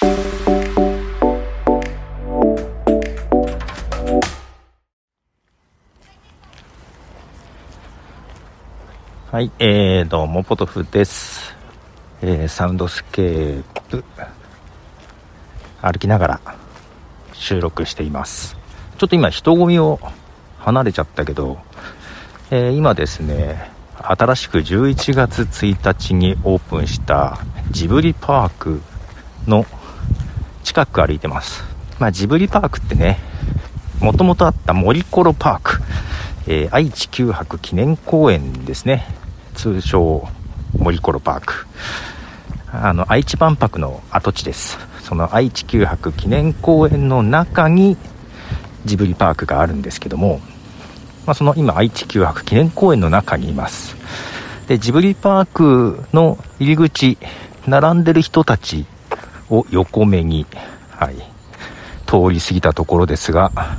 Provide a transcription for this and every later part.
はい、えー、どうも、ポトフです。えー、サウンドスケープ、歩きながら収録しています。ちょっと今、人混みを離れちゃったけど、えー、今ですね、新しく11月1日にオープンしたジブリパークの近く歩いてます。まあ、ジブリパークってね、もともとあった森コロパーク、えー、愛知九博記念公園ですね。通称森コロパーク。あの、愛知万博の跡地です。その愛知九博記念公園の中にジブリパークがあるんですけども、まあ、その今愛知九博記念公園の中にいます。で、ジブリパークの入り口、並んでる人たちを横目に、はい、通り過ぎたところですが、あ、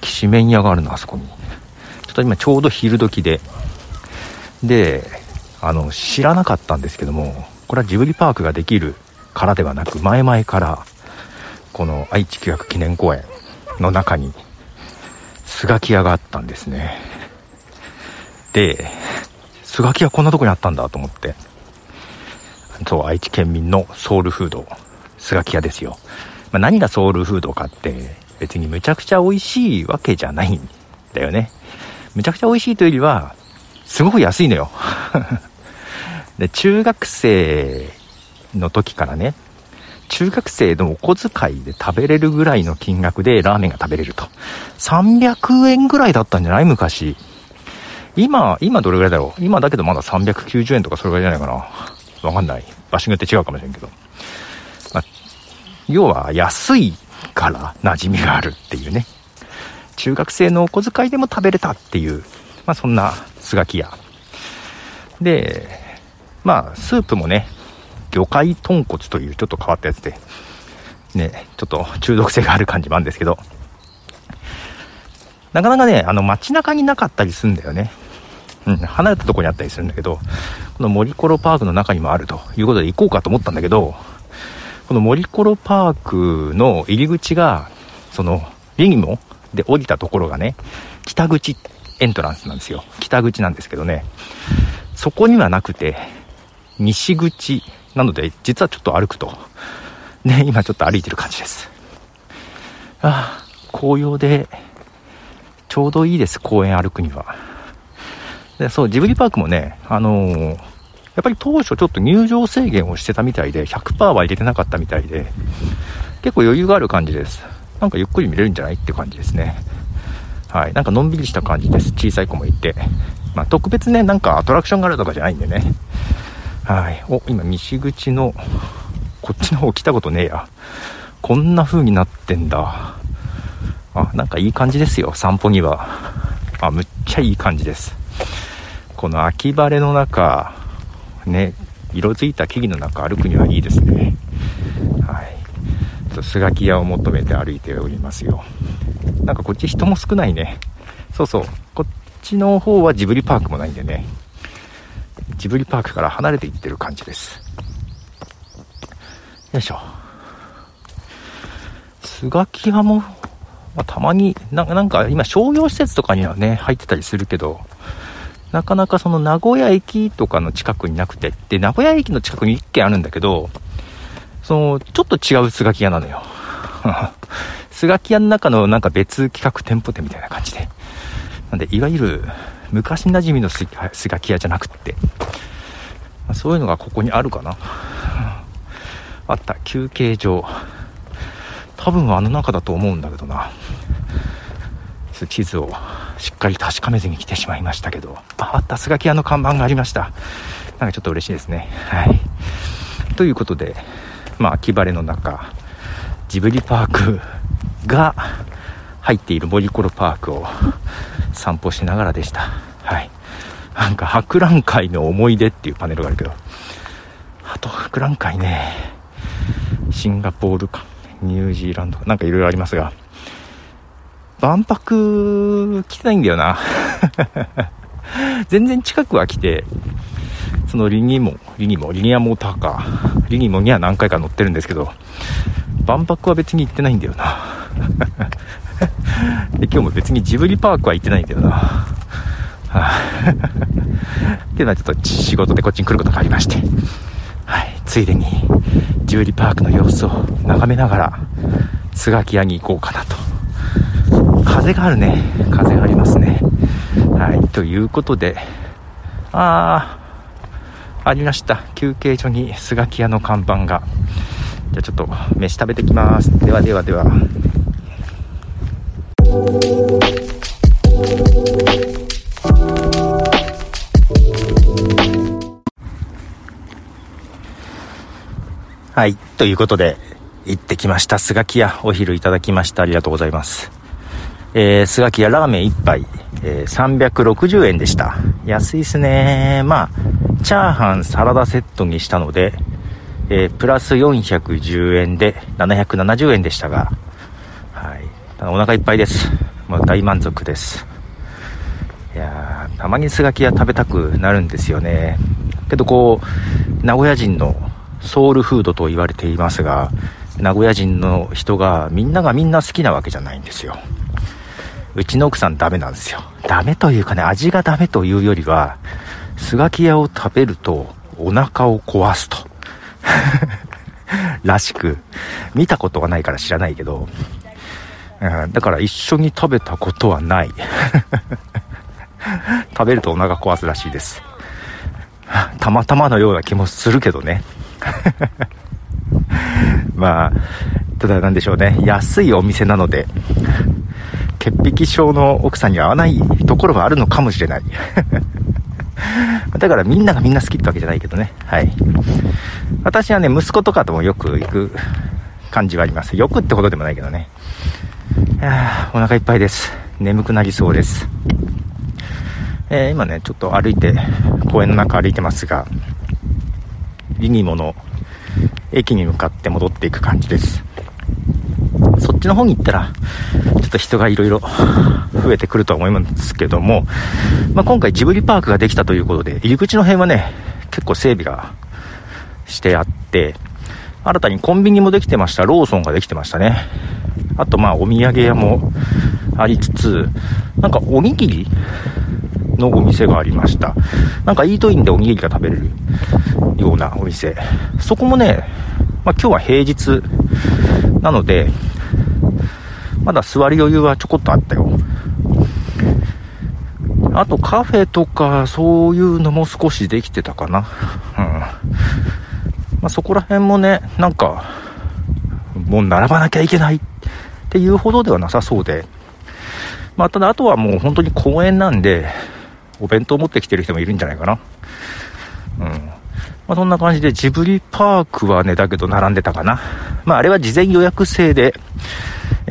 きしめん屋があるな、あそこに。ちょっと今ちょうど昼時で、で、あの、知らなかったんですけども、これはジブリパークができるからではなく、前々から、この愛知九博記念公園の中に、スガキ屋があったんですね。で、スガキ屋こんなとこにあったんだと思って、そう、愛知県民のソウルフード、スガキ屋ですよ。まあ、何がソウルフードかって、別にむちゃくちゃ美味しいわけじゃないんだよね。むちゃくちゃ美味しいというよりは、すごく安いのよ。で、中学生の時からね、中学生のお小遣いで食べれるぐらいの金額でラーメンが食べれると。300円ぐらいだったんじゃない昔。今、今どれぐらいだろう今だけどまだ390円とかそれぐらいじゃないかな。わかんない。場所によって違うかもしれんけど。まあ、要は安いから馴染みがあるっていうね。中学生のお小遣いでも食べれたっていう、まあそんなスガキ屋。で、まあ、スープもね、魚介豚骨というちょっと変わったやつで、ね、ちょっと中毒性がある感じもあるんですけど、なかなかね、あの街中になかったりすんだよね。うん、離れたとこにあったりするんだけど、この森コロパークの中にもあるということで行こうかと思ったんだけど、この森コロパークの入り口が、その、リニモで降りたところがね、北口エントランスなんですよ。北口なんですけどね、そこにはなくて、西口なので、実はちょっと歩くと。ね、今ちょっと歩いてる感じです。ああ、紅葉で、ちょうどいいです、公園歩くには。で、そう、ジブリパークもね、あのー、やっぱり当初ちょっと入場制限をしてたみたいで、100%は入れてなかったみたいで、結構余裕がある感じです。なんかゆっくり見れるんじゃないって感じですね。はい。なんかのんびりした感じです。小さい子もいて。まあ、特別ね、なんかアトラクションがあるとかじゃないんでね。はい。お、今、西口の、こっちの方来たことねえや。こんな風になってんだ。あ、なんかいい感じですよ。散歩には。あ、むっちゃいい感じです。この秋晴れの中、ね、色づいた木々の中歩くにはいいですね。はい。ちょっとスガキ屋を求めて歩いておりますよ。なんかこっち人も少ないね。そうそう。こっちの方はジブリパークもないんでね。ジブリパークから離れていってる感じです。よいしょ。スガキ屋も、まあ、たまにな、なんか今商業施設とかにはね、入ってたりするけど、なかなかその名古屋駅とかの近くになくて、で、名古屋駅の近くに1軒あるんだけど、その、ちょっと違うスガキ屋なのよ。スガキ屋の中のなんか別企画店舗店みたいな感じで。なんで、いわゆる昔馴染みのスガキ屋じゃなくって、そういうのがここにあるかな。あった、休憩所。多分あの中だと思うんだけどな。地図をしっかり確かめずに来てしまいましたけど、あった、スガキ屋の看板がありました。なんかちょっと嬉しいですね。はい。ということで、まあ、秋晴れの中、ジブリパークが入っている森コロパークを散歩しながらでした。はい。なんか博覧会の思い出っていうパネルがあるけど、あと博覧会ね、シンガポールか、ニュージーランドかなんかいろいろありますが、万博来てないんだよな。全然近くは来て、そのリニモ、リニモ、リニアモーターカー、リニモには何回か乗ってるんですけど、万博は別に行ってないんだよな。で、今日も別にジブリパークは行ってないんだよな。っていうのはちょっと仕事でこっちに来ることがありまして、はい、ついでにジブリパークの様子を眺めながら、スガキ屋に行こうかなと。風があるね。風がありますね。はい、ということで、あー、ありました。休憩所にスガキ屋の看板が。じゃあちょっと飯食べてきます。ではではでは。はい。ということで、行ってきました。スガキ屋。お昼いただきました。ありがとうございます。えー、スガキ屋ラーメン1杯、えー、360円でした。安いっすねまあ、チャーハン、サラダセットにしたので、えー、プラス410円で770円でしたが、はい。お腹いっぱいです。もう大満足です。いや、たまにスガキ屋食べたくなるんですよね。けどこう、名古屋人のソウルフードと言われていますが、名古屋人の人がみんながみんな好きなわけじゃないんですよ。うちの奥さんダメなんですよ。ダメというかね、味がダメというよりは、スガキ屋を食べるとお腹を壊すと。らしく、見たことはないから知らないけど、うん、だから一緒に食べたことはない。食べるとお腹壊すらしいです。たまたまのような気もするけどね。まあ、ただなんでしょうね。安いお店なので、潔癖症の奥さんには合わないところがあるのかもしれない。だからみんながみんな好きってわけじゃないけどね。はい。私はね、息子とかともよく行く感じはあります。よくってほどでもないけどね。いやお腹いっぱいです。眠くなりそうです。えー、今ね、ちょっと歩いて、公園の中歩いてますが、リニモの駅に向かって戻っていく感じです。そっちの方に行ったら、っと人がいろいろ増えてくるとは思いますけども、まあ、今回ジブリパークができたということで、入り口の辺はね、結構整備がしてあって、新たにコンビニもできてました。ローソンができてましたね。あとまあお土産屋もありつつ、なんかおにぎりのお店がありました。なんかイートインでおにぎりが食べれるようなお店。そこもね、まあ、今日は平日なので、まだ座り余裕はちょこっとあったよ。あとカフェとかそういうのも少しできてたかな。うん。まあ、そこら辺もね、なんか、もう並ばなきゃいけないっていうほどではなさそうで、まあ、ただあとはもう本当に公園なんで、お弁当持ってきてる人もいるんじゃないかな。うん。まあ、そんな感じでジブリパークはね、だけど並んでたかな。まあ、あれは事前予約制で、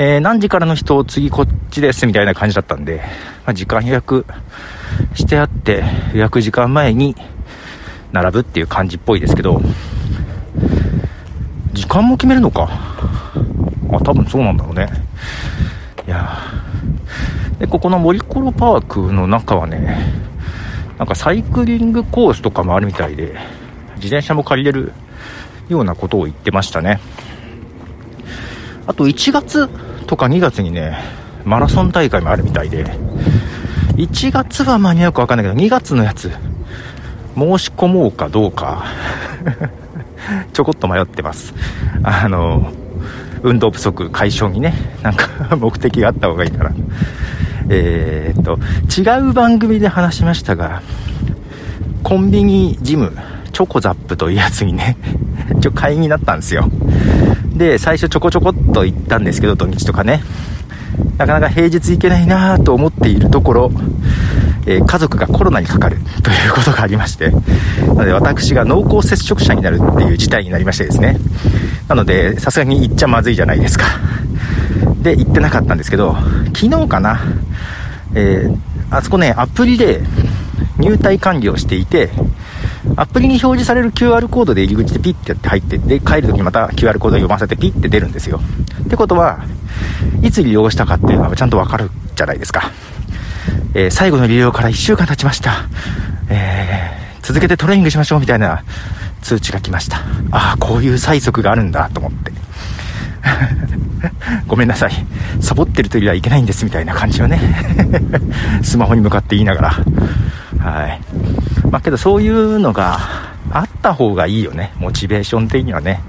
えー、何時からの人を、次こっちですみたいな感じだったんで、まあ、時間予約してあって、予約時間前に並ぶっていう感じっぽいですけど、時間も決めるのか？あ、多分そうなんだろうね。いやで、ここの森コロパークの中はね、なんかサイクリングコースとかもあるみたいで、自転車も借りれるようなことを言ってましたね。あと1月とか2月にね、マラソン大会もあるみたいで、1月は間に合うかわかんないけど、2月のやつ、申し込もうかどうか ちょこっと迷ってます。あの、運動不足解消にね、なんか目的があった方がいいから。えー、っと、違う番組で話しましたが、コンビニジム、チョコザップというやつにね、ちょ、会員になったんですよ。で、最初ちょこちょこっと行ったんですけど、土日とかね。なかなか平日行けないなと思っているところ、えー、家族がコロナにかかるということがありまして、なので私が濃厚接触者になるっていう事態になりましてですね。なので、さすがに行っちゃまずいじゃないですか。で、行ってなかったんですけど、昨日かな、えー、あそこね、アプリで入隊管理をしていて、アプリに表示される QR コードで入り口でピッてやって入って、で、帰るときにまた QR コードを読ませてピッて出るんですよ。ってことは、いつ利用したかっていうのはちゃんとわかるじゃないですか。えー、最後の利用から1週間経ちました。えー、続けてトレーニングしましょうみたいな通知が来ましたああこういう催促があるんだと思って ごめんなさいサボってるというよりはいけないんですみたいな感じをね スマホに向かって言いながらはいまあけどそういうのがあった方がいいよね。モチベーション的にはね。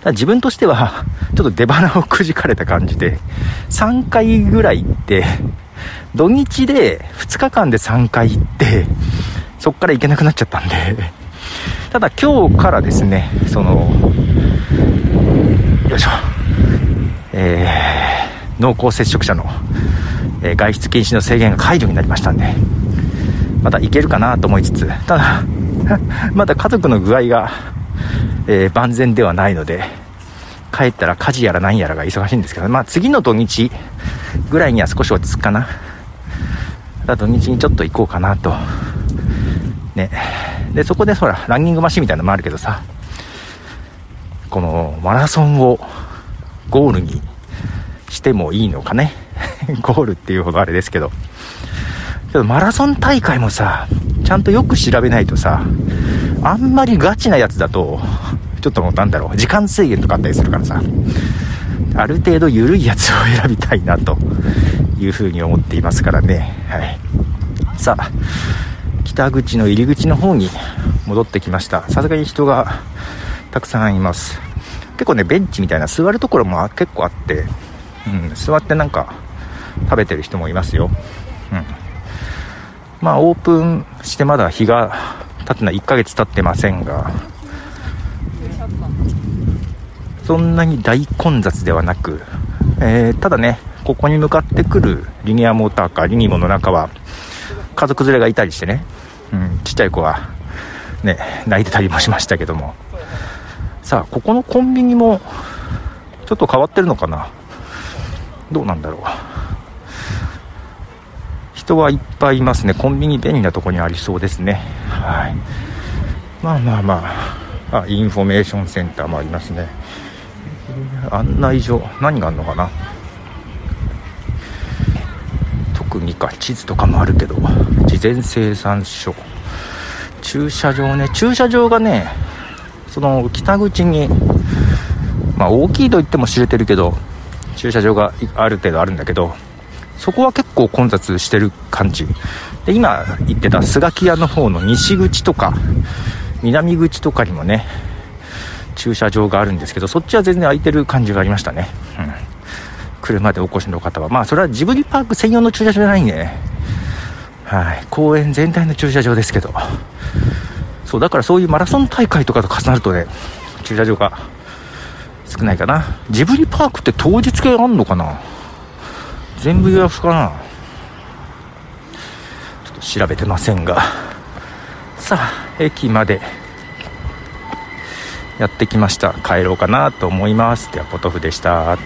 ただ自分としてはちょっと出花をくじかれた感じで3回ぐらい行って土日で2日間で3回行ってそっから行けなくなっちゃったんで。ただ今日からですねそのよいしょ。えー、濃厚接触者の、えー、外出禁止の制限が解除になりましたんで。また行けるかなと思いつつただ まだ家族の具合が、えー、万全ではないので帰ったら家事やら何やらが忙しいんですけど、まあ次の土日ぐらいには少し落ち着くかな。だ土日にちょっと行こうかなと。ね。で、そこでほら、ランニングマシンみたいなのもあるけどさ、このマラソンをゴールにしてもいいのかね。ゴールっていうほどあれですけど。けどマラソン大会もさ、ちゃんとよく調べないとさ、あんまりガチなやつだと、ちょっともうなんだろう、時間制限とかあったりするからさ、ある程度緩いやつを選びたいなというふうに思っていますからね。はい。さあ、北口の入り口の方に戻ってきました。さすがに人がたくさんいます。結構ね、ベンチみたいな座るところも結構あって、うん、座ってなんか食べてる人もいますよ。うん。まあ、オープンしてまだ日が経ってない。1ヶ月経ってませんが、そんなに大混雑ではなく、えー、ただね、ここに向かってくるリニアモーターカー、リニモの中は、家族連れがいたりしてね、うん、ちっちゃい子は、ね、泣いてたりもしましたけども。さあ、ここのコンビニも、ちょっと変わってるのかな。どうなんだろう。人はいっぱいいますね。コンビニ便利なとこにありそうですね。はい。まあまあまあ、あ、インフォメーションセンターもありますね。案内所何があるのかな？特にか地図とかもあるけど事前生産書駐車場ね駐車場がねその北口にまあ大きいと言っても知れてるけど駐車場がある程度あるんだけどそこは結構混雑してる感じ。で今言ってたスガキ屋の方の西口とか南口とかにもね駐車場があるんですけどそっちは全然空いてる感じがありましたね、うん、車でお越しの方は。まあそれはジブリパーク専用の駐車場じゃないんでね。はい。公園全体の駐車場ですけど。そうだからそういうマラソン大会とかと重なるとね駐車場が少ないかな。ジブリパークって当日券あんのかな？全部予約かな？ちょっと調べてませんが。さあ駅まで。やってきました。帰ろうかなと思います。ではポトフでした。